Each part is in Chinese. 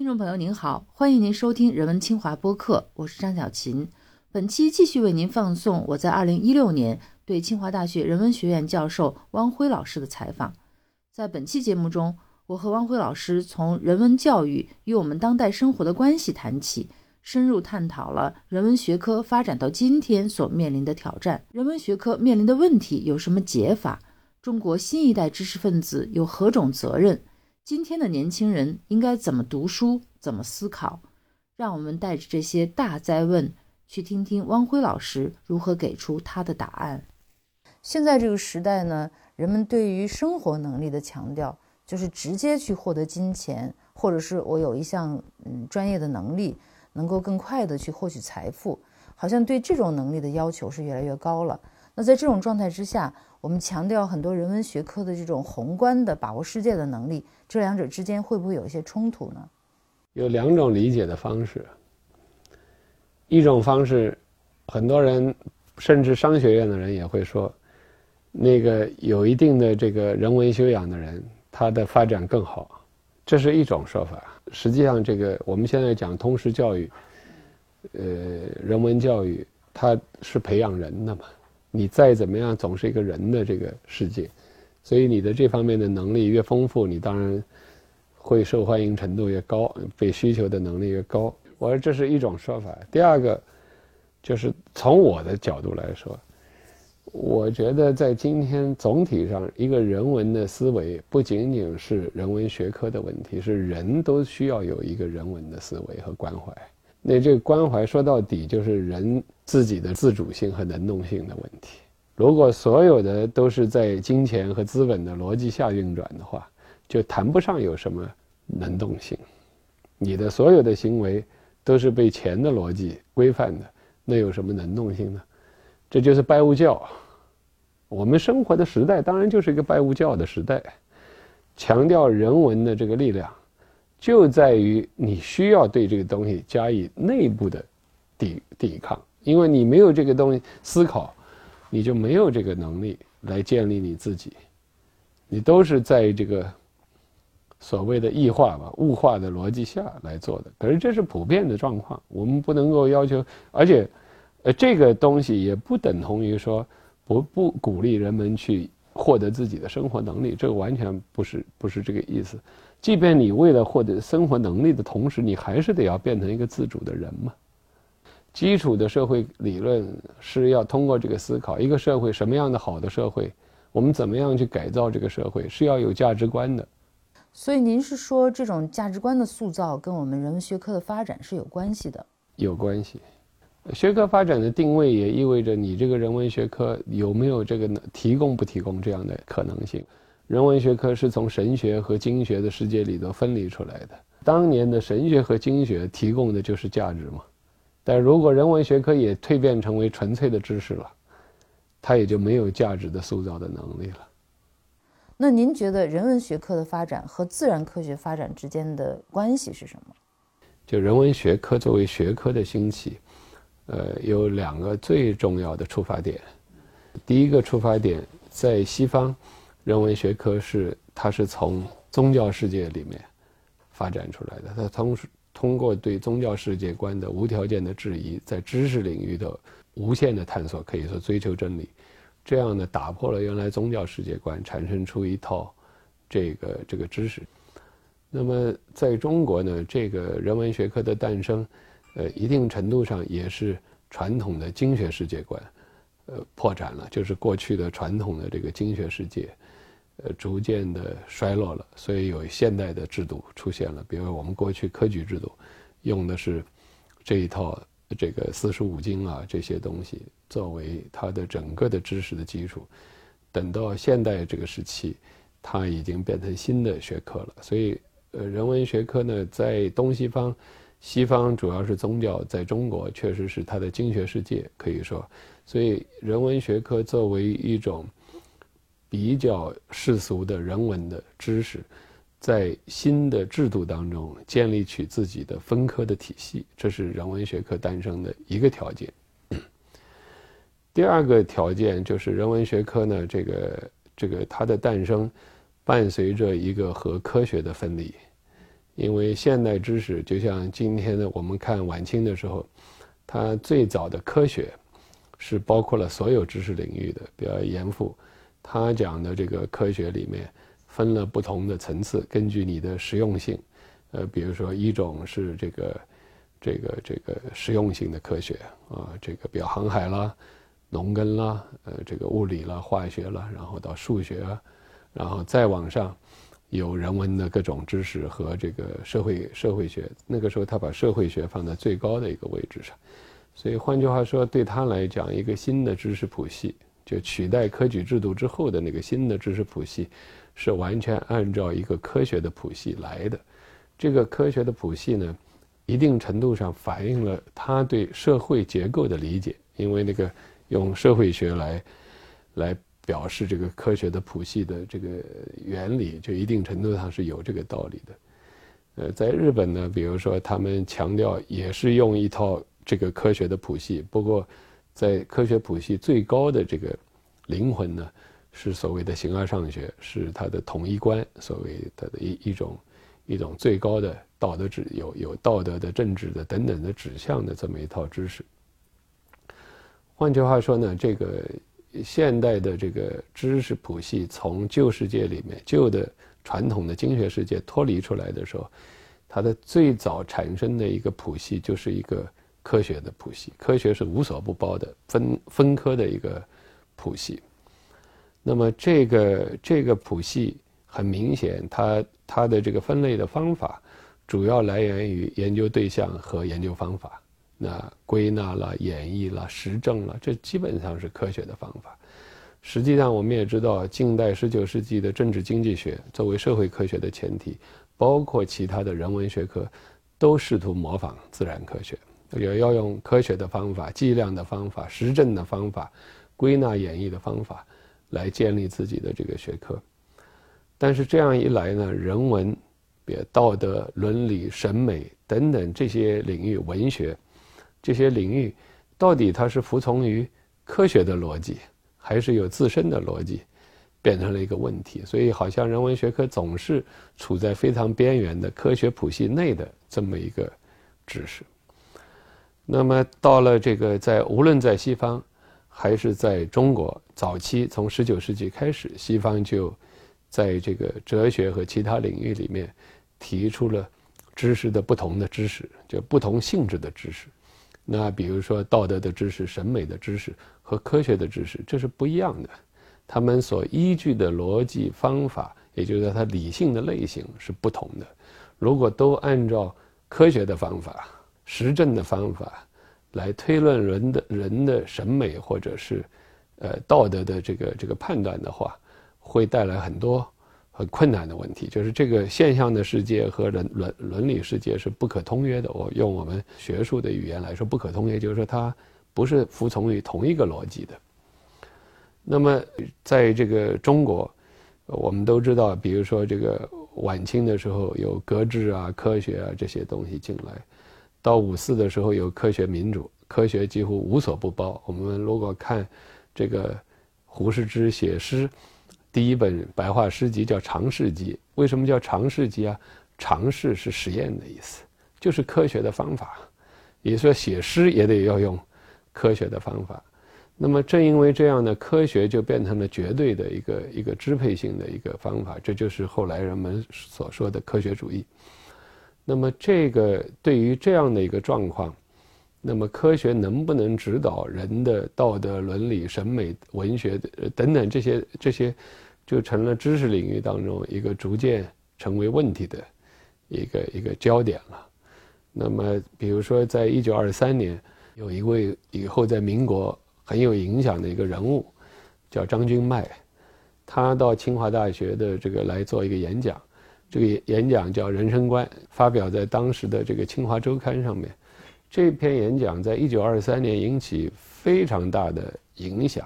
听众朋友您好，欢迎您收听人文清华播客，我是张小琴。本期继续为您放送我在二零一六年对清华大学人文学院教授汪辉老师的采访。在本期节目中，我和汪辉老师从人文教育与我们当代生活的关系谈起，深入探讨了人文学科发展到今天所面临的挑战，人文学科面临的问题有什么解法？中国新一代知识分子有何种责任？今天的年轻人应该怎么读书，怎么思考？让我们带着这些大灾问，去听听汪辉老师如何给出他的答案。现在这个时代呢，人们对于生活能力的强调，就是直接去获得金钱，或者是我有一项嗯专业的能力，能够更快的去获取财富，好像对这种能力的要求是越来越高了。那在这种状态之下，我们强调很多人文学科的这种宏观的把握世界的能力，这两者之间会不会有一些冲突呢？有两种理解的方式。一种方式，很多人甚至商学院的人也会说，那个有一定的这个人文修养的人，他的发展更好，这是一种说法。实际上，这个我们现在讲通识教育，呃，人文教育，它是培养人的嘛。你再怎么样，总是一个人的这个世界，所以你的这方面的能力越丰富，你当然会受欢迎程度越高，被需求的能力越高。我说这是一种说法。第二个，就是从我的角度来说，我觉得在今天总体上，一个人文的思维不仅仅是人文学科的问题，是人都需要有一个人文的思维和关怀。那这个关怀说到底就是人自己的自主性和能动性的问题。如果所有的都是在金钱和资本的逻辑下运转的话，就谈不上有什么能动性。你的所有的行为都是被钱的逻辑规范的，那有什么能动性呢？这就是拜物教。我们生活的时代当然就是一个拜物教的时代，强调人文的这个力量。就在于你需要对这个东西加以内部的抵抵抗，因为你没有这个东西思考，你就没有这个能力来建立你自己。你都是在这个所谓的异化吧、物化的逻辑下来做的。可是这是普遍的状况，我们不能够要求，而且，呃，这个东西也不等同于说不不鼓励人们去获得自己的生活能力，这个完全不是不是这个意思。即便你为了获得生活能力的同时，你还是得要变成一个自主的人嘛。基础的社会理论是要通过这个思考，一个社会什么样的好的社会，我们怎么样去改造这个社会，是要有价值观的。所以您是说，这种价值观的塑造跟我们人文学科的发展是有关系的？有关系。学科发展的定位也意味着你这个人文学科有没有这个提供不提供这样的可能性。人文学科是从神学和经学的世界里头分离出来的。当年的神学和经学提供的就是价值嘛，但如果人文学科也蜕变成为纯粹的知识了，它也就没有价值的塑造的能力了。那您觉得人文学科的发展和自然科学发展之间的关系是什么？就人文学科作为学科的兴起，呃，有两个最重要的出发点。第一个出发点在西方。人文学科是，它是从宗教世界里面发展出来的。它通通过对宗教世界观的无条件的质疑，在知识领域的无限的探索，可以说追求真理，这样呢，打破了原来宗教世界观，产生出一套这个这个知识。那么在中国呢，这个人文学科的诞生，呃，一定程度上也是传统的经学世界观，呃，破产了，就是过去的传统的这个经学世界。呃，逐渐的衰落了，所以有现代的制度出现了。比如我们过去科举制度，用的是这一套这个四书五经啊这些东西作为它的整个的知识的基础。等到现代这个时期，它已经变成新的学科了。所以，呃，人文学科呢，在东西方，西方主要是宗教，在中国确实是它的经学世界，可以说。所以，人文学科作为一种。比较世俗的人文的知识，在新的制度当中建立起自己的分科的体系，这是人文学科诞生的一个条件。第二个条件就是人文学科呢，这个这个它的诞生，伴随着一个和科学的分离，因为现代知识就像今天的我们看晚清的时候，它最早的科学是包括了所有知识领域的，比如严复，他讲的这个科学里面分了不同的层次，根据你的实用性，呃，比如说一种是这个这个这个实用性的科学啊，这个比如航海啦、农耕啦、呃，这个物理啦、化学啦，然后到数学，然后再往上。有人文的各种知识和这个社会社会学，那个时候他把社会学放在最高的一个位置上，所以换句话说，对他来讲，一个新的知识谱系，就取代科举制度之后的那个新的知识谱系，是完全按照一个科学的谱系来的。这个科学的谱系呢，一定程度上反映了他对社会结构的理解，因为那个用社会学来来。表示这个科学的谱系的这个原理，就一定程度上是有这个道理的。呃，在日本呢，比如说他们强调也是用一套这个科学的谱系，不过在科学谱系最高的这个灵魂呢，是所谓的形而上学，是它的统一观，所谓它的一一种一种最高的道德指有有道德的、政治的等等的指向的这么一套知识。换句话说呢，这个。现代的这个知识谱系从旧世界里面、旧的传统的经学世界脱离出来的时候，它的最早产生的一个谱系就是一个科学的谱系。科学是无所不包的分分科的一个谱系。那么这个这个谱系很明显，它它的这个分类的方法主要来源于研究对象和研究方法。那归纳了、演绎了、实证了，这基本上是科学的方法。实际上，我们也知道，近代十九世纪的政治经济学作为社会科学的前提，包括其他的人文学科，都试图模仿自然科学，也要用科学的方法、计量的方法、实证的方法、归纳演绎的方法来建立自己的这个学科。但是这样一来呢，人文、比如道德、伦理、审美等等这些领域，文学。这些领域，到底它是服从于科学的逻辑，还是有自身的逻辑，变成了一个问题。所以，好像人文学科总是处在非常边缘的科学谱系内的这么一个知识。那么，到了这个在无论在西方，还是在中国，早期从十九世纪开始，西方就在这个哲学和其他领域里面提出了知识的不同的知识，就不同性质的知识。那比如说道德的知识、审美的知识和科学的知识，这是不一样的。他们所依据的逻辑方法，也就是说，它理性的类型是不同的。如果都按照科学的方法、实证的方法来推论人的人的审美或者是呃道德的这个这个判断的话，会带来很多。很困难的问题，就是这个现象的世界和人伦伦理世界是不可通约的。我用我们学术的语言来说，不可通约，就是说它不是服从于同一个逻辑的。那么，在这个中国，我们都知道，比如说这个晚清的时候有格致啊、科学啊这些东西进来，到五四的时候有科学民主，科学几乎无所不包。我们如果看这个胡适之写诗。第一本白话诗集叫《尝试集》，为什么叫尝试集啊？尝试是实验的意思，就是科学的方法。也说写诗也得要用科学的方法。那么正因为这样呢，科学就变成了绝对的一个一个支配性的一个方法，这就是后来人们所说的科学主义。那么这个对于这样的一个状况。那么科学能不能指导人的道德、伦理、审美、文学等等这些这些，就成了知识领域当中一个逐渐成为问题的一个一个焦点了。那么，比如说，在一九二三年，有一位以后在民国很有影响的一个人物，叫张君迈，他到清华大学的这个来做一个演讲，这个演讲叫《人生观》，发表在当时的这个《清华周刊》上面。这篇演讲在一九二三年引起非常大的影响，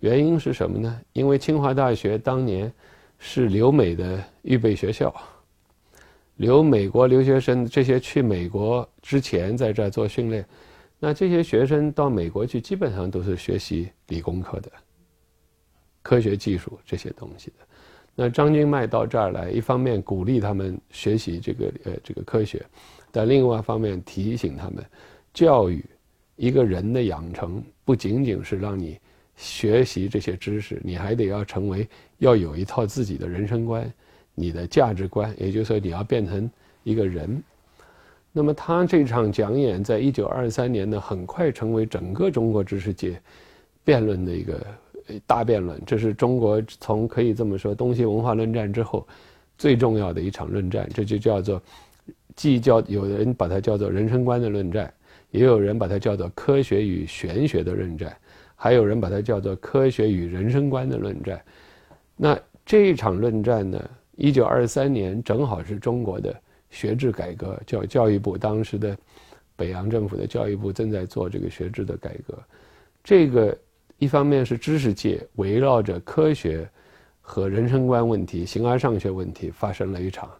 原因是什么呢？因为清华大学当年是留美的预备学校，留美国留学生这些去美国之前在这儿做训练，那这些学生到美国去基本上都是学习理工科的，科学技术这些东西的。那张君迈到这儿来，一方面鼓励他们学习这个呃这个科学，但另外一方面提醒他们，教育一个人的养成不仅仅是让你学习这些知识，你还得要成为要有一套自己的人生观，你的价值观，也就是说你要变成一个人。那么他这场讲演在一九二三年呢，很快成为整个中国知识界辩论的一个。大辩论，这是中国从可以这么说东西文化论战之后最重要的一场论战，这就叫做既叫有人把它叫做人生观的论战，也有人把它叫做科学与玄学的论战，还有人把它叫做科学与人生观的论战。那这一场论战呢，一九二三年正好是中国的学制改革，教教育部当时的北洋政府的教育部正在做这个学制的改革，这个。一方面是知识界围绕着科学和人生观问题、形而上学问题发生了一场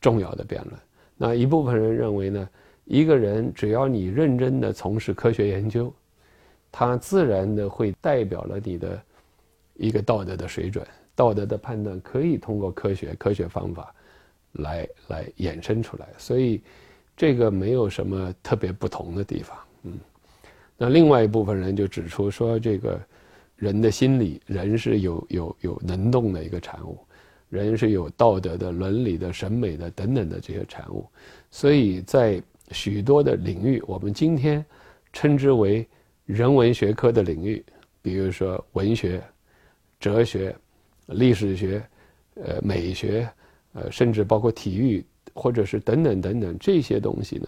重要的辩论。那一部分人认为呢，一个人只要你认真的从事科学研究，他自然的会代表了你的一个道德的水准、道德的判断，可以通过科学、科学方法来来衍生出来。所以这个没有什么特别不同的地方，那另外一部分人就指出说，这个人的心理，人是有有有能动的一个产物，人是有道德的、伦理的、审美的等等的这些产物，所以在许多的领域，我们今天称之为人文学科的领域，比如说文学、哲学、历史学、呃美学，呃甚至包括体育或者是等等等等这些东西呢，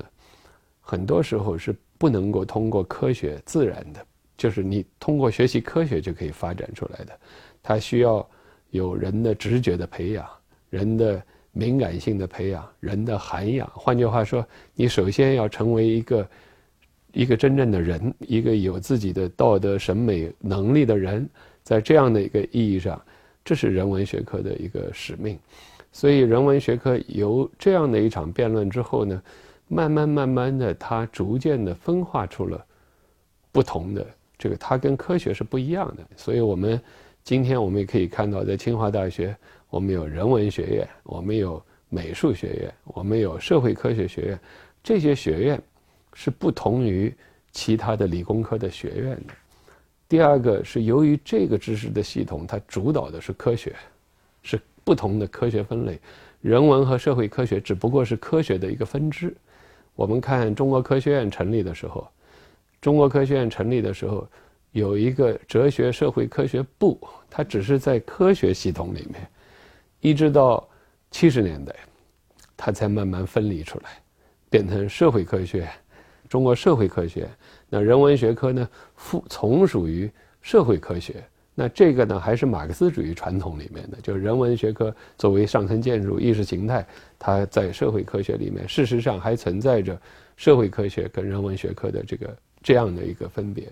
很多时候是。不能够通过科学自然的，就是你通过学习科学就可以发展出来的，它需要有人的直觉的培养，人的敏感性的培养，人的涵养。换句话说，你首先要成为一个一个真正的人，一个有自己的道德审美能力的人。在这样的一个意义上，这是人文学科的一个使命。所以，人文学科由这样的一场辩论之后呢？慢慢慢慢的，它逐渐的分化出了不同的这个，它跟科学是不一样的。所以，我们今天我们也可以看到，在清华大学，我们有人文学院，我们有美术学院，我们有社会科学学院，这些学院是不同于其他的理工科的学院的。第二个是由于这个知识的系统，它主导的是科学，是不同的科学分类，人文和社会科学只不过是科学的一个分支。我们看中国科学院成立的时候，中国科学院成立的时候有一个哲学社会科学部，它只是在科学系统里面，一直到七十年代，它才慢慢分离出来，变成社会科学，中国社会科学。那人文学科呢，附从属于社会科学。那这个呢，还是马克思主义传统里面的，就是人文学科作为上层建筑、意识形态，它在社会科学里面，事实上还存在着社会科学跟人文学科的这个这样的一个分别。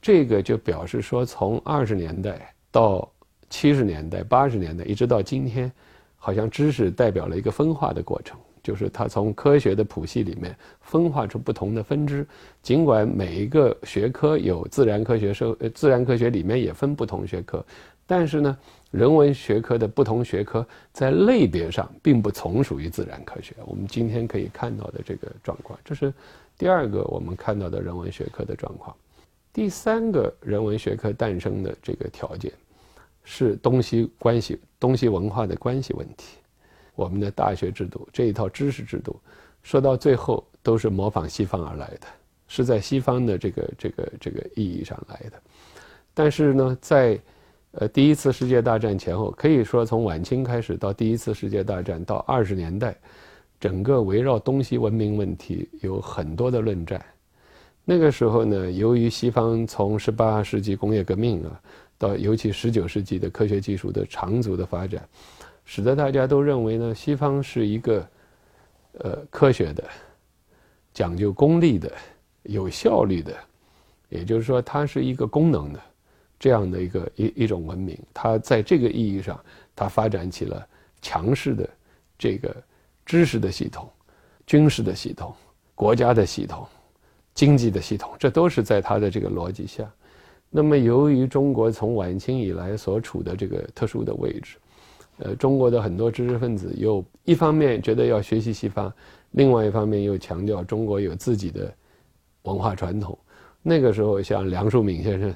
这个就表示说，从二十年代到七十年代、八十年代，一直到今天，好像知识代表了一个分化的过程。就是它从科学的谱系里面分化出不同的分支，尽管每一个学科有自然科学、社呃自然科学里面也分不同学科，但是呢，人文学科的不同学科在类别上并不从属于自然科学。我们今天可以看到的这个状况，这是第二个我们看到的人文学科的状况。第三个人文学科诞生的这个条件是东西关系、东西文化的关系问题。我们的大学制度这一套知识制度，说到最后都是模仿西方而来的，是在西方的这个这个这个意义上来的。但是呢，在呃第一次世界大战前后，可以说从晚清开始到第一次世界大战到二十年代，整个围绕东西文明问题有很多的论战。那个时候呢，由于西方从十八世纪工业革命啊，到尤其十九世纪的科学技术的长足的发展。使得大家都认为呢，西方是一个，呃，科学的、讲究功利的、有效率的，也就是说，它是一个功能的这样的一个一一种文明。它在这个意义上，它发展起了强势的这个知识的系统、军事的系统、国家的系统、经济的系统，这都是在它的这个逻辑下。那么，由于中国从晚清以来所处的这个特殊的位置。呃，中国的很多知识分子又一方面觉得要学习西方，另外一方面又强调中国有自己的文化传统。那个时候，像梁漱溟先生，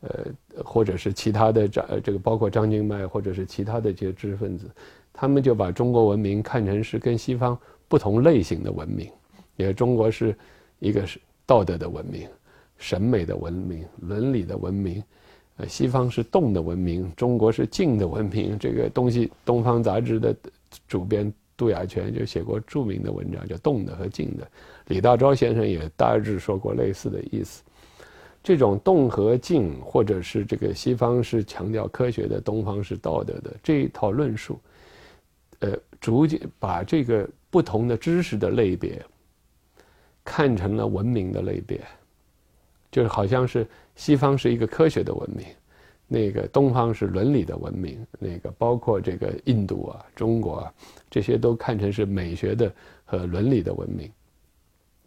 呃，或者是其他的张这个包括张君迈，或者是其他的这些知识分子，他们就把中国文明看成是跟西方不同类型的文明，也中国是一个是道德的文明、审美的文明、伦理的文明。呃，西方是动的文明，中国是静的文明。这个东西，《东方》杂志的主编杜亚泉就写过著名的文章，叫《动的和静的》。李大钊先生也大致说过类似的意思。这种动和静，或者是这个西方是强调科学的，东方是道德的这一套论述，呃，逐渐把这个不同的知识的类别看成了文明的类别，就是好像是。西方是一个科学的文明，那个东方是伦理的文明，那个包括这个印度啊、中国啊，这些都看成是美学的和伦理的文明。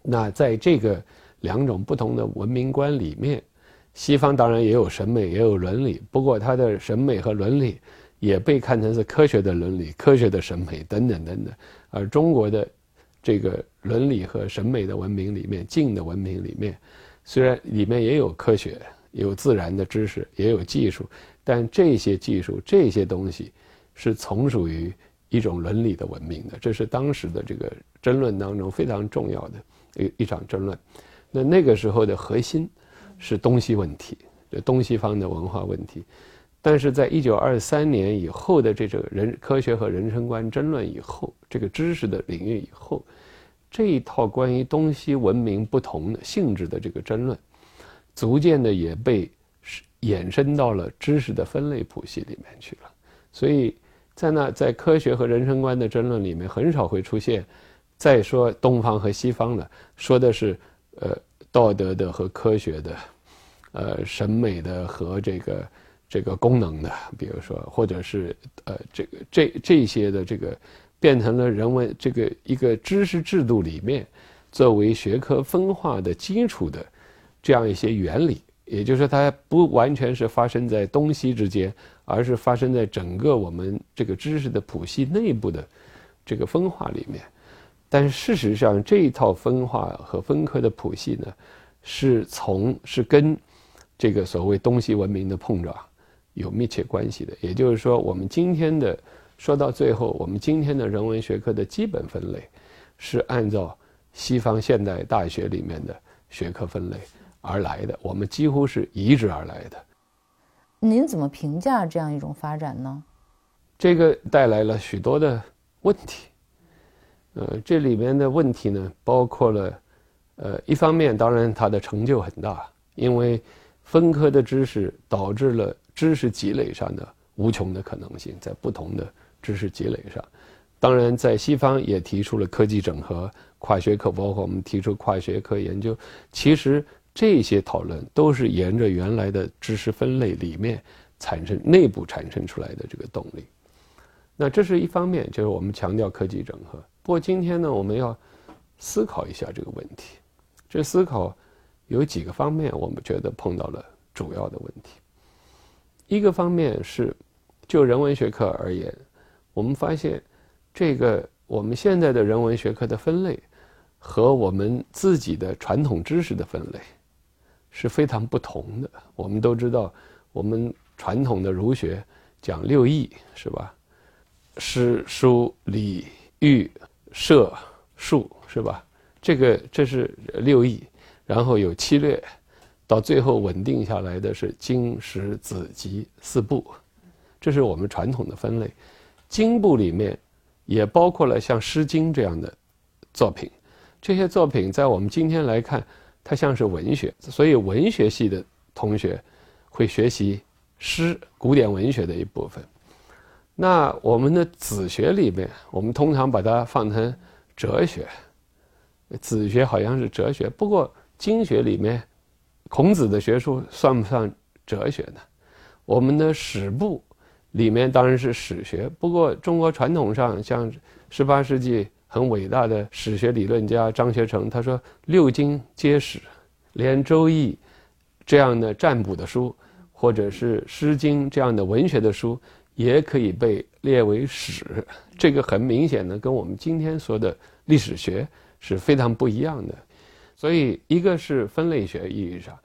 那在这个两种不同的文明观里面，西方当然也有审美，也有伦理，不过它的审美和伦理也被看成是科学的伦理、科学的审美等等等等。而中国的这个伦理和审美的文明里面，静的文明里面。虽然里面也有科学、有自然的知识，也有技术，但这些技术、这些东西是从属于一种伦理的文明的。这是当时的这个争论当中非常重要的一一场争论。那那个时候的核心是东西问题，东西方的文化问题。但是在一九二三年以后的这种人科学和人生观争论以后，这个知识的领域以后。这一套关于东西文明不同的性质的这个争论，逐渐的也被衍生到了知识的分类谱系里面去了。所以在那在科学和人生观的争论里面，很少会出现再说东方和西方了，说的是呃道德的和科学的，呃审美的和这个这个功能的，比如说或者是呃这个这这些的这个。变成了人文这个一个知识制度里面，作为学科分化的基础的这样一些原理，也就是说，它不完全是发生在东西之间，而是发生在整个我们这个知识的谱系内部的这个分化里面。但是事实上，这一套分化和分科的谱系呢，是从是跟这个所谓东西文明的碰撞有密切关系的。也就是说，我们今天的。说到最后，我们今天的人文学科的基本分类，是按照西方现代大学里面的学科分类而来的，我们几乎是移植而来的。您怎么评价这样一种发展呢？这个带来了许多的问题。呃，这里面的问题呢，包括了，呃，一方面当然它的成就很大，因为分科的知识导致了知识积累上的无穷的可能性，在不同的。知识积累上，当然在西方也提出了科技整合、跨学科，包括我们提出跨学科研究。其实这些讨论都是沿着原来的知识分类里面产生内部产生出来的这个动力。那这是一方面，就是我们强调科技整合。不过今天呢，我们要思考一下这个问题。这思考有几个方面，我们觉得碰到了主要的问题。一个方面是就人文学科而言。我们发现，这个我们现在的人文学科的分类，和我们自己的传统知识的分类是非常不同的。我们都知道，我们传统的儒学讲六艺，是吧？诗、书、礼、乐、射、术，是吧？这个这是六艺，然后有七略，到最后稳定下来的是经、史、子、集四部，这是我们传统的分类。经部里面也包括了像《诗经》这样的作品，这些作品在我们今天来看，它像是文学，所以文学系的同学会学习诗、古典文学的一部分。那我们的子学里面，我们通常把它放成哲学，子学好像是哲学。不过经学里面，孔子的学术算不算哲学呢？我们的史部。里面当然是史学，不过中国传统上，像十八世纪很伟大的史学理论家张学成，他说六经皆史，连《周易》这样的占卜的书，或者是《诗经》这样的文学的书，也可以被列为史。这个很明显的跟我们今天说的历史学是非常不一样的。所以，一个是分类学意义上，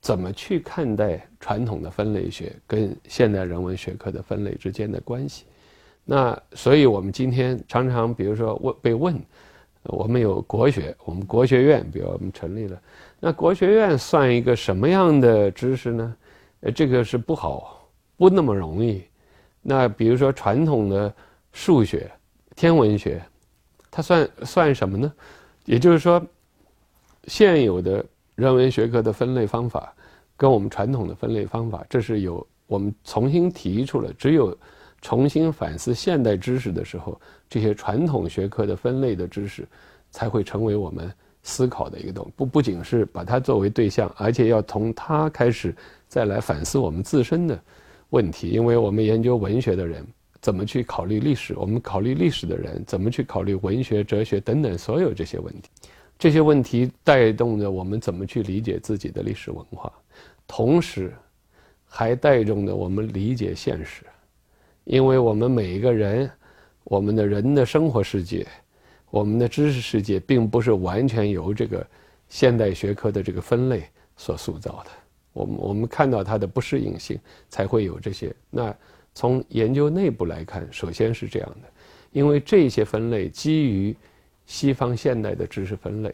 怎么去看待传统的分类学跟现代人文学科的分类之间的关系？那所以我们今天常常，比如说问被问，我们有国学，我们国学院，比如我们成立了，那国学院算一个什么样的知识呢？呃，这个是不好，不那么容易。那比如说传统的数学、天文学，它算算什么呢？也就是说，现有的人文学科的分类方法，跟我们传统的分类方法，这是有我们重新提出了。只有重新反思现代知识的时候，这些传统学科的分类的知识，才会成为我们思考的一个东。不不仅是把它作为对象，而且要从它开始。再来反思我们自身的问题，因为我们研究文学的人怎么去考虑历史，我们考虑历史的人怎么去考虑文学、哲学等等所有这些问题，这些问题带动着我们怎么去理解自己的历史文化，同时还带动着我们理解现实，因为我们每一个人，我们的人的生活世界，我们的知识世界，并不是完全由这个现代学科的这个分类所塑造的。我们我们看到它的不适应性，才会有这些。那从研究内部来看，首先是这样的，因为这些分类基于西方现代的知识分类。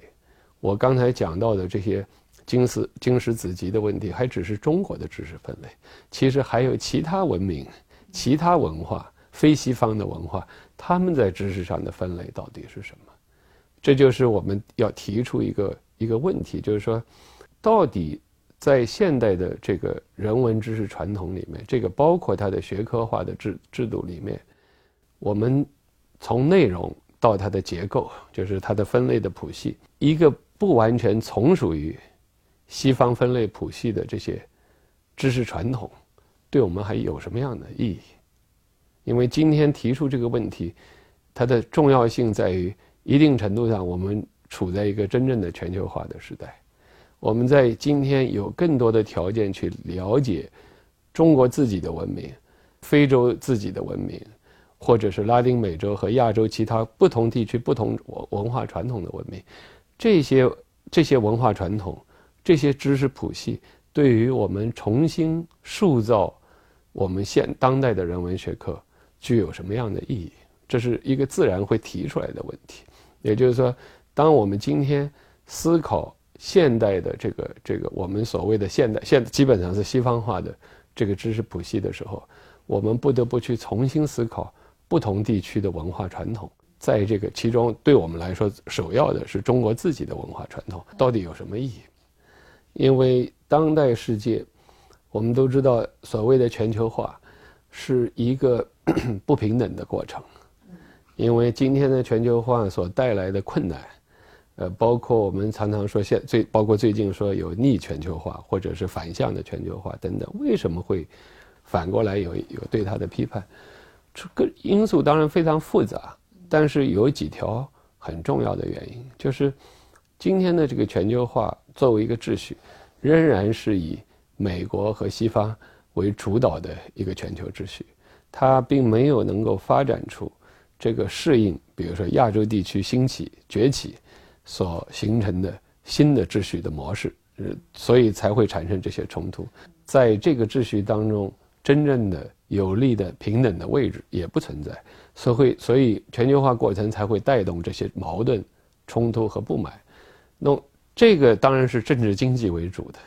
我刚才讲到的这些经史经史子集的问题，还只是中国的知识分类。其实还有其他文明、其他文化、非西方的文化，他们在知识上的分类到底是什么？这就是我们要提出一个一个问题，就是说，到底。在现代的这个人文知识传统里面，这个包括它的学科化的制制度里面，我们从内容到它的结构，就是它的分类的谱系，一个不完全从属于西方分类谱系的这些知识传统，对我们还有什么样的意义？因为今天提出这个问题，它的重要性在于，一定程度上，我们处在一个真正的全球化的时代。我们在今天有更多的条件去了解中国自己的文明、非洲自己的文明，或者是拉丁美洲和亚洲其他不同地区不同文化传统的文明。这些这些文化传统、这些知识谱系，对于我们重新塑造我们现当代的人文学科，具有什么样的意义？这是一个自然会提出来的问题。也就是说，当我们今天思考。现代的这个这个我们所谓的现代现基本上是西方化的这个知识谱系的时候，我们不得不去重新思考不同地区的文化传统，在这个其中对我们来说首要的是中国自己的文化传统到底有什么意义？因为当代世界，我们都知道所谓的全球化是一个 不平等的过程，因为今天的全球化所带来的困难。呃，包括我们常常说现最包括最近说有逆全球化或者是反向的全球化等等，为什么会反过来有有对它的批判？这个因素当然非常复杂，但是有几条很重要的原因，就是今天的这个全球化作为一个秩序，仍然是以美国和西方为主导的一个全球秩序，它并没有能够发展出这个适应，比如说亚洲地区兴起崛起。所形成的新的秩序的模式，呃，所以才会产生这些冲突。在这个秩序当中，真正的有利的平等的位置也不存在，所以，所以全球化过程才会带动这些矛盾、冲突和不满。那这个当然是政治经济为主的，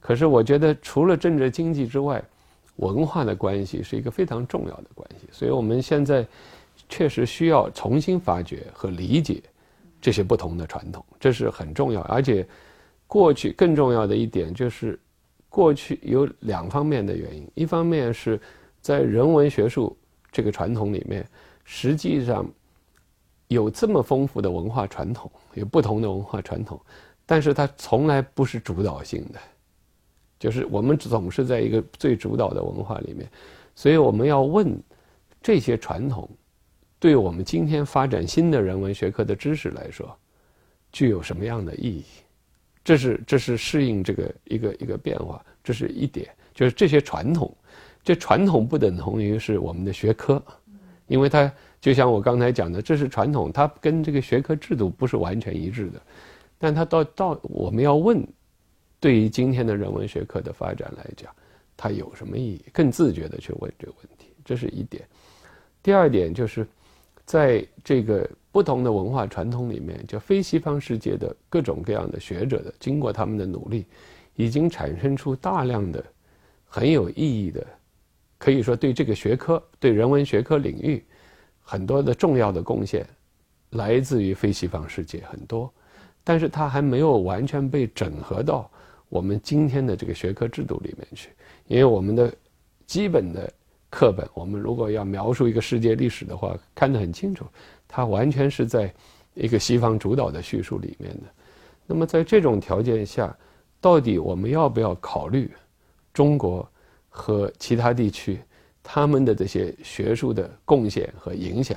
可是我觉得除了政治经济之外，文化的关系是一个非常重要的关系。所以我们现在确实需要重新发掘和理解。这些不同的传统，这是很重要。而且，过去更重要的一点就是，过去有两方面的原因。一方面是在人文学术这个传统里面，实际上有这么丰富的文化传统，有不同的文化传统，但是它从来不是主导性的，就是我们总是在一个最主导的文化里面，所以我们要问这些传统。对我们今天发展新的人文学科的知识来说，具有什么样的意义？这是这是适应这个一个一个变化，这是一点。就是这些传统，这传统不等同于是我们的学科，因为它就像我刚才讲的，这是传统，它跟这个学科制度不是完全一致的。但它到到我们要问，对于今天的人文学科的发展来讲，它有什么意义？更自觉的去问这个问题，这是一点。第二点就是，在这个不同的文化传统里面，就非西方世界的各种各样的学者的，经过他们的努力，已经产生出大量的很有意义的，可以说对这个学科、对人文学科领域很多的重要的贡献，来自于非西方世界很多。但是它还没有完全被整合到我们今天的这个学科制度里面去，因为我们的基本的课本，我们如果要描述一个世界历史的话，看得很清楚，它完全是在一个西方主导的叙述里面的。那么在这种条件下，到底我们要不要考虑中国和其他地区他们的这些学术的贡献和影响？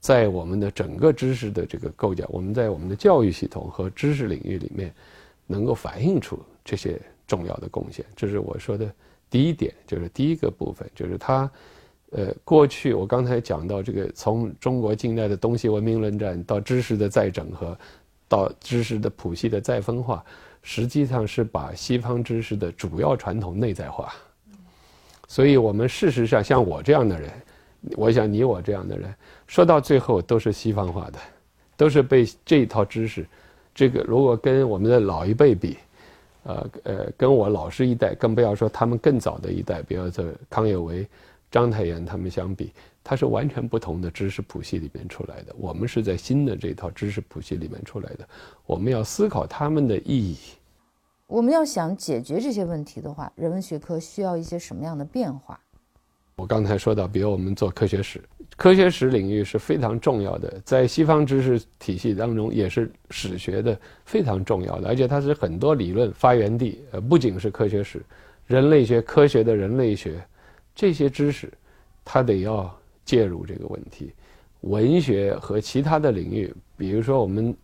在我们的整个知识的这个构架，我们在我们的教育系统和知识领域里面，能够反映出这些重要的贡献，这是我说的第一点，就是第一个部分，就是它，呃，过去我刚才讲到这个，从中国近代的东西文明论战到知识的再整合，到知识的谱系的再分化，实际上是把西方知识的主要传统内在化。所以我们事实上像我这样的人。我想你我这样的人，说到最后都是西方化的，都是被这一套知识，这个如果跟我们的老一辈比，呃呃，跟我老师一代，更不要说他们更早的一代，比如说康有为、章太炎他们相比，他是完全不同的知识谱系里面出来的。我们是在新的这套知识谱系里面出来的，我们要思考他们的意义。我们要想解决这些问题的话，人文学科需要一些什么样的变化？我刚才说到，比如我们做科学史，科学史领域是非常重要的，在西方知识体系当中也是史学的非常重要的，而且它是很多理论发源地。呃，不仅是科学史，人类学科学的人类学这些知识，它得要介入这个问题。文学和其他的领域，比如说我们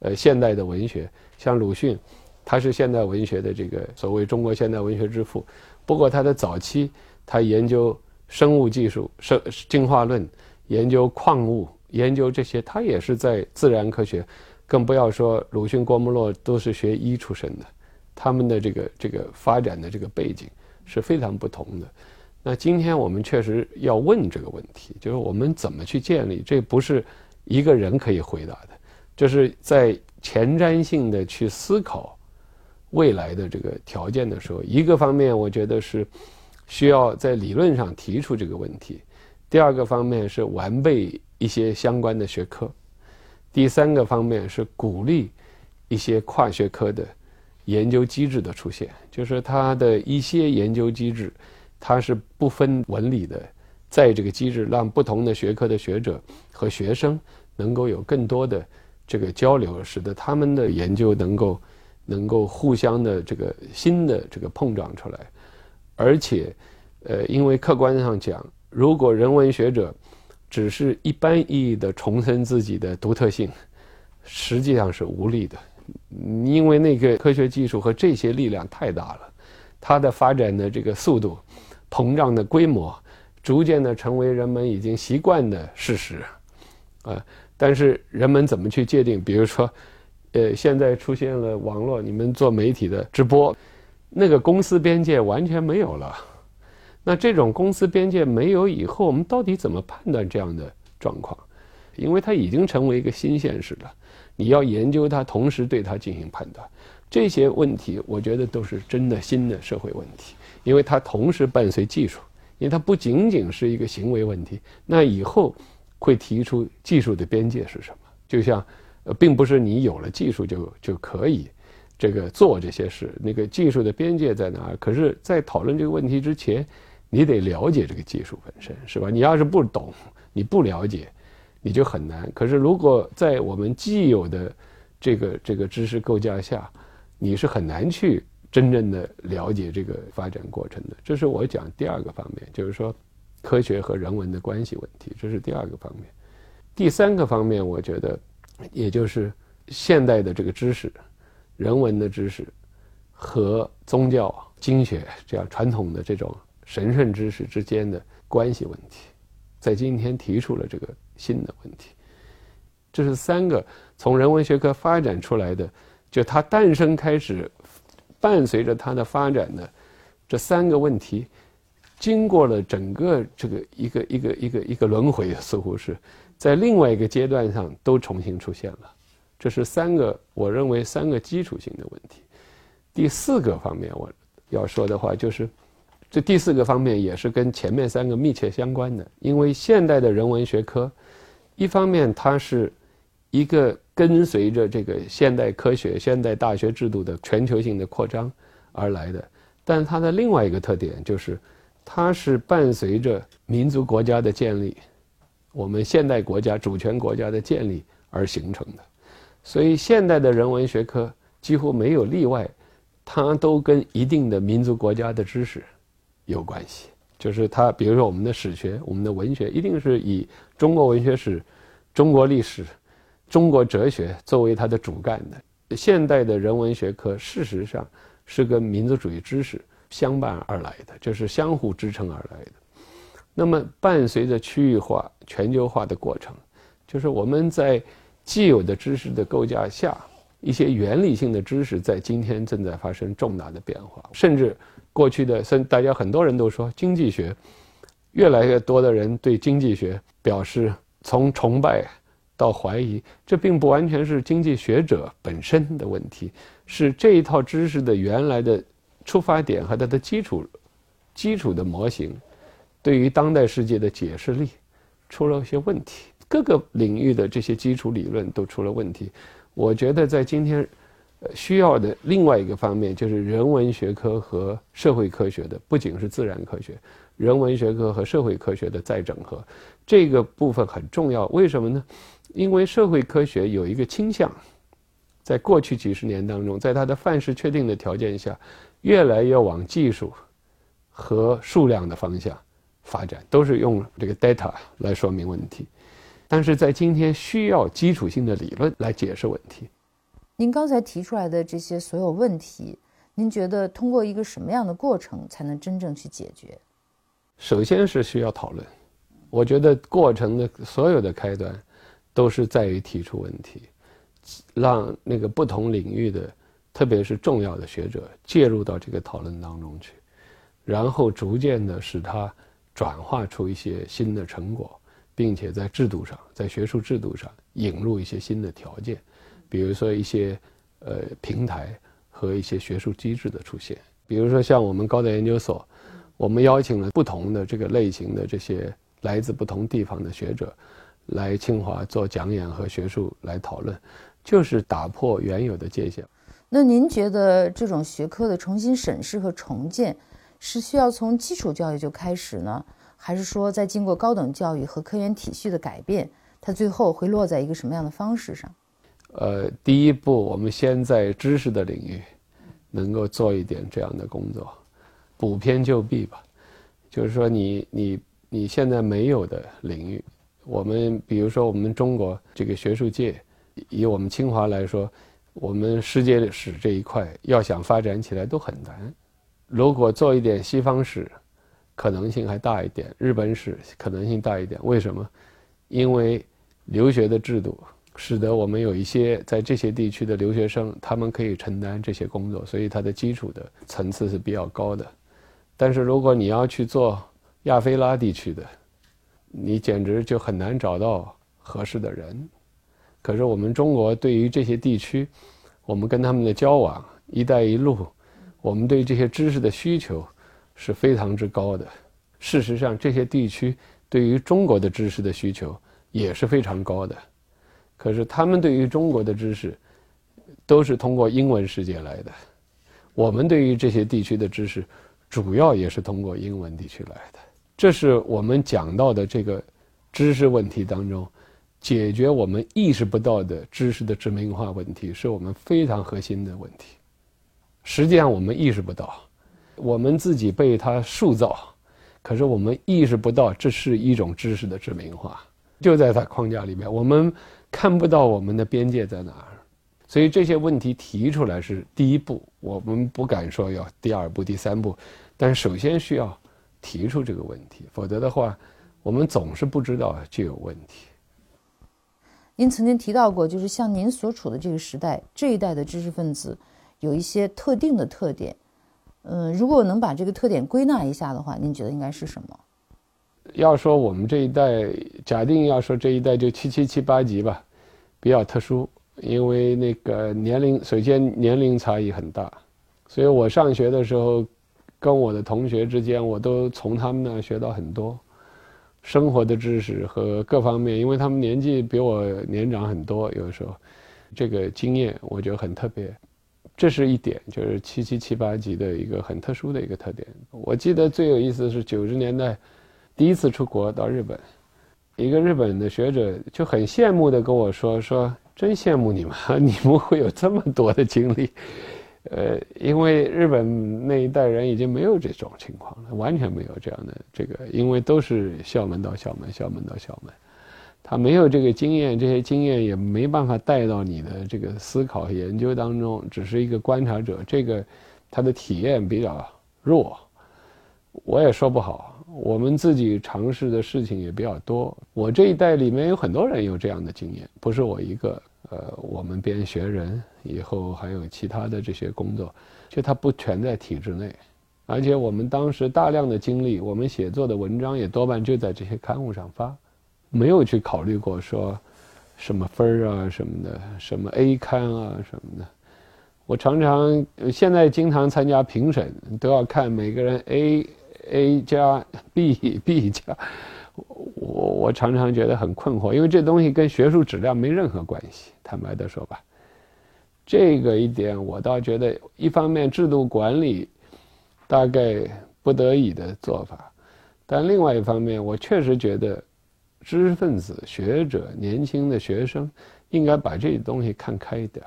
呃现代的文学，像鲁迅，他是现代文学的这个所谓中国现代文学之父。不过他的早期，他研究。生物技术、生进化论、研究矿物、研究这些，他也是在自然科学，更不要说鲁迅、郭沫若都是学医出身的，他们的这个这个发展的这个背景是非常不同的。那今天我们确实要问这个问题，就是我们怎么去建立？这不是一个人可以回答的，就是在前瞻性的去思考未来的这个条件的时候，一个方面我觉得是。需要在理论上提出这个问题。第二个方面是完备一些相关的学科。第三个方面是鼓励一些跨学科的研究机制的出现，就是它的一些研究机制，它是不分文理的，在这个机制让不同的学科的学者和学生能够有更多的这个交流，使得他们的研究能够能够互相的这个新的这个碰撞出来。而且，呃，因为客观上讲，如果人文学者只是一般意义的重申自己的独特性，实际上是无力的。因为那个科学技术和这些力量太大了，它的发展的这个速度、膨胀的规模，逐渐的成为人们已经习惯的事实。啊，但是人们怎么去界定？比如说，呃，现在出现了网络，你们做媒体的直播。那个公司边界完全没有了，那这种公司边界没有以后，我们到底怎么判断这样的状况？因为它已经成为一个新现实了，你要研究它，同时对它进行判断，这些问题我觉得都是真的新的社会问题，因为它同时伴随技术，因为它不仅仅是一个行为问题，那以后会提出技术的边界是什么？就像，呃，并不是你有了技术就就可以。这个做这些事，那个技术的边界在哪儿？可是，在讨论这个问题之前，你得了解这个技术本身，是吧？你要是不懂，你不了解，你就很难。可是，如果在我们既有的这个这个知识构架下，你是很难去真正的了解这个发展过程的。这是我讲第二个方面，就是说科学和人文的关系问题，这是第二个方面。第三个方面，我觉得，也就是现代的这个知识。人文的知识和宗教经学这样传统的这种神圣知识之间的关系问题，在今天提出了这个新的问题。这是三个从人文学科发展出来的，就它诞生开始，伴随着它的发展的这三个问题，经过了整个这个一个一个一个一个轮回，似乎是在另外一个阶段上都重新出现了。这是三个我认为三个基础性的问题。第四个方面我要说的话就是，这第四个方面也是跟前面三个密切相关的，因为现代的人文学科，一方面它是。一个跟随着这个现代科学、现代大学制度的全球性的扩张而来的，但它的另外一个特点就是，它是伴随着民族国家的建立，我们现代国家主权国家的建立而形成的。所以，现代的人文学科几乎没有例外，它都跟一定的民族国家的知识有关系。就是它，比如说我们的史学、我们的文学，一定是以中国文学史、中国历史。中国哲学作为它的主干的现代的人文学科，事实上是跟民族主义知识相伴而来的，就是相互支撑而来的。那么，伴随着区域化、全球化的过程，就是我们在既有的知识的构架下，一些原理性的知识在今天正在发生重大的变化。甚至过去的，甚大家很多人都说经济学，越来越多的人对经济学表示从崇拜。到怀疑，这并不完全是经济学者本身的问题，是这一套知识的原来的出发点和它的基础基础的模型，对于当代世界的解释力出了一些问题。各个领域的这些基础理论都出了问题。我觉得在今天需要的另外一个方面，就是人文学科和社会科学的，不仅是自然科学，人文学科和社会科学的再整合，这个部分很重要。为什么呢？因为社会科学有一个倾向，在过去几十年当中，在它的范式确定的条件下，越来越往技术和数量的方向发展，都是用这个 data 来说明问题。但是在今天，需要基础性的理论来解释问题。您刚才提出来的这些所有问题，您觉得通过一个什么样的过程才能真正去解决？首先是需要讨论。我觉得过程的所有的开端。都是在于提出问题，让那个不同领域的，特别是重要的学者介入到这个讨论当中去，然后逐渐的使它转化出一些新的成果，并且在制度上，在学术制度上引入一些新的条件，比如说一些呃平台和一些学术机制的出现，比如说像我们高等研究所，我们邀请了不同的这个类型的这些来自不同地方的学者。来清华做讲演和学术来讨论，就是打破原有的界限。那您觉得这种学科的重新审视和重建，是需要从基础教育就开始呢，还是说在经过高等教育和科研体系的改变，它最后会落在一个什么样的方式上？呃，第一步，我们先在知识的领域能够做一点这样的工作，补偏就弊吧。就是说，你你你现在没有的领域。我们比如说，我们中国这个学术界，以我们清华来说，我们世界史这一块要想发展起来都很难。如果做一点西方史，可能性还大一点；日本史可能性大一点。为什么？因为留学的制度使得我们有一些在这些地区的留学生，他们可以承担这些工作，所以它的基础的层次是比较高的。但是如果你要去做亚非拉地区的，你简直就很难找到合适的人，可是我们中国对于这些地区，我们跟他们的交往，“一带一路”，我们对这些知识的需求是非常之高的。事实上，这些地区对于中国的知识的需求也是非常高的。可是他们对于中国的知识，都是通过英文世界来的。我们对于这些地区的知识，主要也是通过英文地区来的。这是我们讲到的这个知识问题当中，解决我们意识不到的知识的殖民化问题，是我们非常核心的问题。实际上我们意识不到，我们自己被它塑造，可是我们意识不到这是一种知识的殖民化，就在它框架里面，我们看不到我们的边界在哪儿。所以这些问题提出来是第一步，我们不敢说要第二步、第三步，但首先需要。提出这个问题，否则的话，我们总是不知道就有问题。您曾经提到过，就是像您所处的这个时代，这一代的知识分子有一些特定的特点。嗯，如果能把这个特点归纳一下的话，您觉得应该是什么？要说我们这一代，假定要说这一代就七七七八级吧，比较特殊，因为那个年龄，首先年龄差异很大，所以我上学的时候，跟我的同学之间，我都从他们那学到很多生活的知识和各方面，因为他们年纪比我年长很多，有的时候这个经验我觉得很特别，这是一点，就是七七七八级的一个很特殊的一个特点。我记得最有意思的是九十年代。第一次出国到日本，一个日本的学者就很羡慕的跟我说：“说真羡慕你们，你们会有这么多的经历。”呃，因为日本那一代人已经没有这种情况了，完全没有这样的这个，因为都是校门到校门，校门到校门，他没有这个经验，这些经验也没办法带到你的这个思考和研究当中，只是一个观察者，这个他的体验比较弱，我也说不好。我们自己尝试的事情也比较多。我这一代里面有很多人有这样的经验，不是我一个。呃，我们编学人以后还有其他的这些工作，就他不全在体制内，而且我们当时大量的精力，我们写作的文章也多半就在这些刊物上发，没有去考虑过说什么分儿啊什么的，什么 A 刊啊什么的。我常常现在经常参加评审，都要看每个人 A。A 加 B，B 加，我我常常觉得很困惑，因为这东西跟学术质量没任何关系。坦白的说吧，这个一点我倒觉得，一方面制度管理大概不得已的做法，但另外一方面，我确实觉得知识分子、学者、年轻的学生应该把这东西看开一点。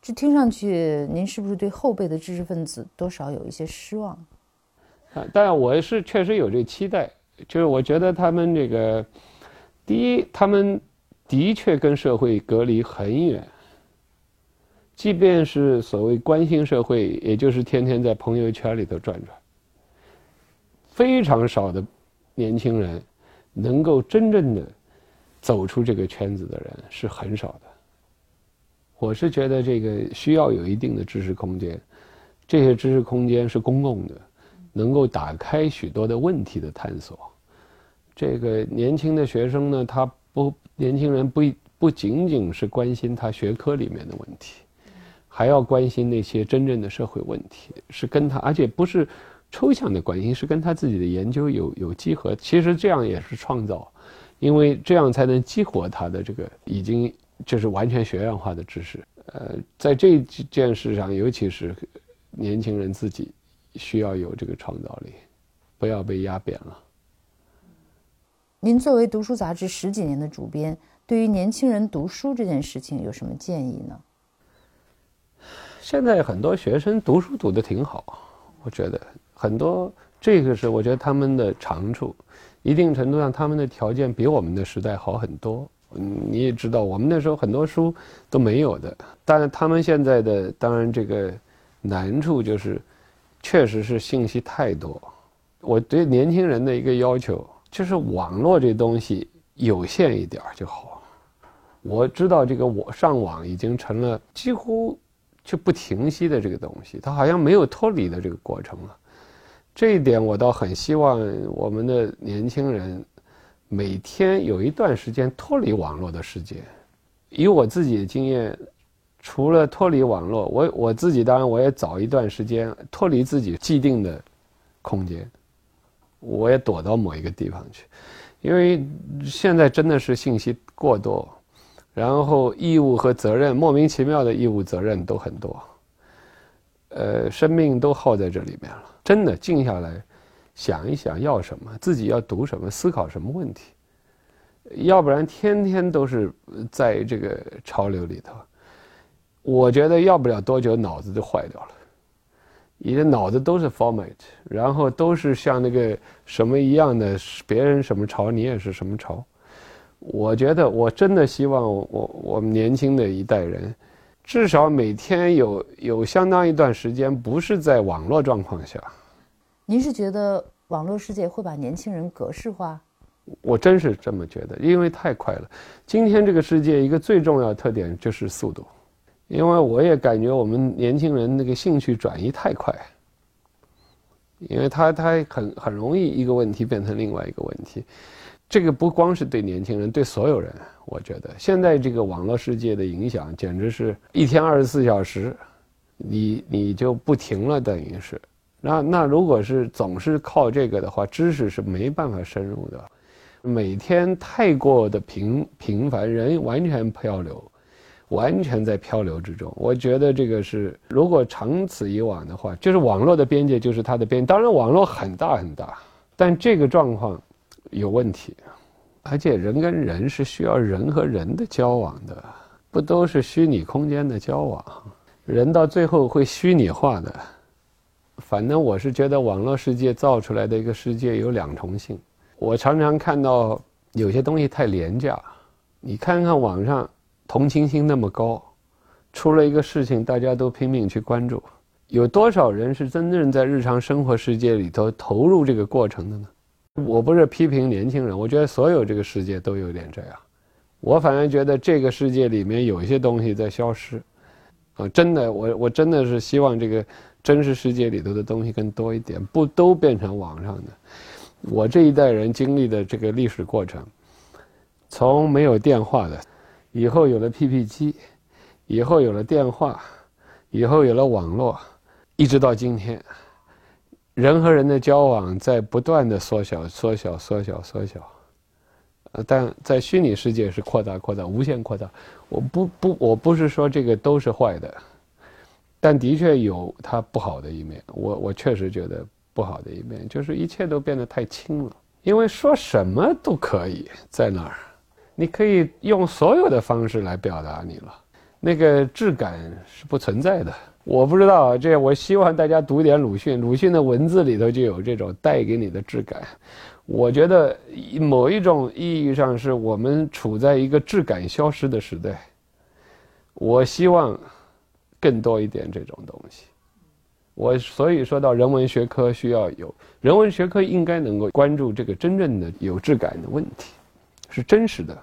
这听上去，您是不是对后辈的知识分子多少有一些失望？啊，但我是确实有这期待，就是我觉得他们这个，第一，他们的确跟社会隔离很远，即便是所谓关心社会，也就是天天在朋友圈里头转转，非常少的年轻人能够真正的走出这个圈子的人是很少的。我是觉得这个需要有一定的知识空间，这些知识空间是公共的。能够打开许多的问题的探索。这个年轻的学生呢，他不，年轻人不不仅仅是关心他学科里面的问题，还要关心那些真正的社会问题，是跟他，而且不是抽象的关心，是跟他自己的研究有有机合。其实这样也是创造，因为这样才能激活他的这个已经就是完全学院化的知识。呃，在这件事上，尤其是年轻人自己。需要有这个创造力，不要被压扁了。您作为读书杂志十几年的主编，对于年轻人读书这件事情有什么建议呢？现在很多学生读书读得挺好，我觉得很多这个是我觉得他们的长处，一定程度上他们的条件比我们的时代好很多。你也知道，我们那时候很多书都没有的，但是他们现在的当然这个难处就是。确实是信息太多，我对年轻人的一个要求就是网络这东西有限一点就好。我知道这个我上网已经成了几乎就不停息的这个东西，它好像没有脱离的这个过程了。这一点我倒很希望我们的年轻人每天有一段时间脱离网络的世界。以我自己的经验。除了脱离网络，我我自己当然我也早一段时间脱离自己既定的空间，我也躲到某一个地方去，因为现在真的是信息过多，然后义务和责任莫名其妙的义务责任都很多，呃，生命都耗在这里面了。真的静下来想一想要什么，自己要读什么，思考什么问题，要不然天天都是在这个潮流里头。我觉得要不了多久，脑子就坏掉了。你的脑子都是 format，然后都是像那个什么一样的，别人什么潮，你也是什么潮。我觉得，我真的希望我我们年轻的一代人，至少每天有有相当一段时间不是在网络状况下。您是觉得网络世界会把年轻人格式化？我真是这么觉得，因为太快了。今天这个世界一个最重要的特点就是速度，因为我也感觉我们年轻人那个兴趣转移太快，因为他他很很容易一个问题变成另外一个问题。这个不光是对年轻人，对所有人，我觉得现在这个网络世界的影响，简直是一天二十四小时，你你就不停了，等于是。那那如果是总是靠这个的话，知识是没办法深入的。每天太过的平平凡，人完全漂流，完全在漂流之中。我觉得这个是，如果长此以往的话，就是网络的边界就是它的边。当然，网络很大很大，但这个状况。有问题，而且人跟人是需要人和人的交往的，不都是虚拟空间的交往？人到最后会虚拟化的。反正我是觉得网络世界造出来的一个世界有两重性。我常常看到有些东西太廉价，你看看网上同情心那么高，出了一个事情大家都拼命去关注，有多少人是真正在日常生活世界里头投入这个过程的呢？我不是批评年轻人，我觉得所有这个世界都有点这样。我反而觉得这个世界里面有一些东西在消失，啊，真的，我我真的是希望这个真实世界里头的东西更多一点，不都变成网上的。我这一代人经历的这个历史过程，从没有电话的，以后有了 PP 机，以后有了电话，以后有了网络，一直到今天。人和人的交往在不断的缩小、缩小、缩小、缩小，呃，但在虚拟世界是扩大、扩大、无限扩大。我不不，我不是说这个都是坏的，但的确有它不好的一面。我我确实觉得不好的一面就是一切都变得太轻了，因为说什么都可以在那儿，你可以用所有的方式来表达你了，那个质感是不存在的。我不知道啊，这我希望大家读一点鲁迅，鲁迅的文字里头就有这种带给你的质感。我觉得某一种意义上是我们处在一个质感消失的时代。我希望更多一点这种东西。我所以说到人文学科需要有人文学科应该能够关注这个真正的有质感的问题，是真实的。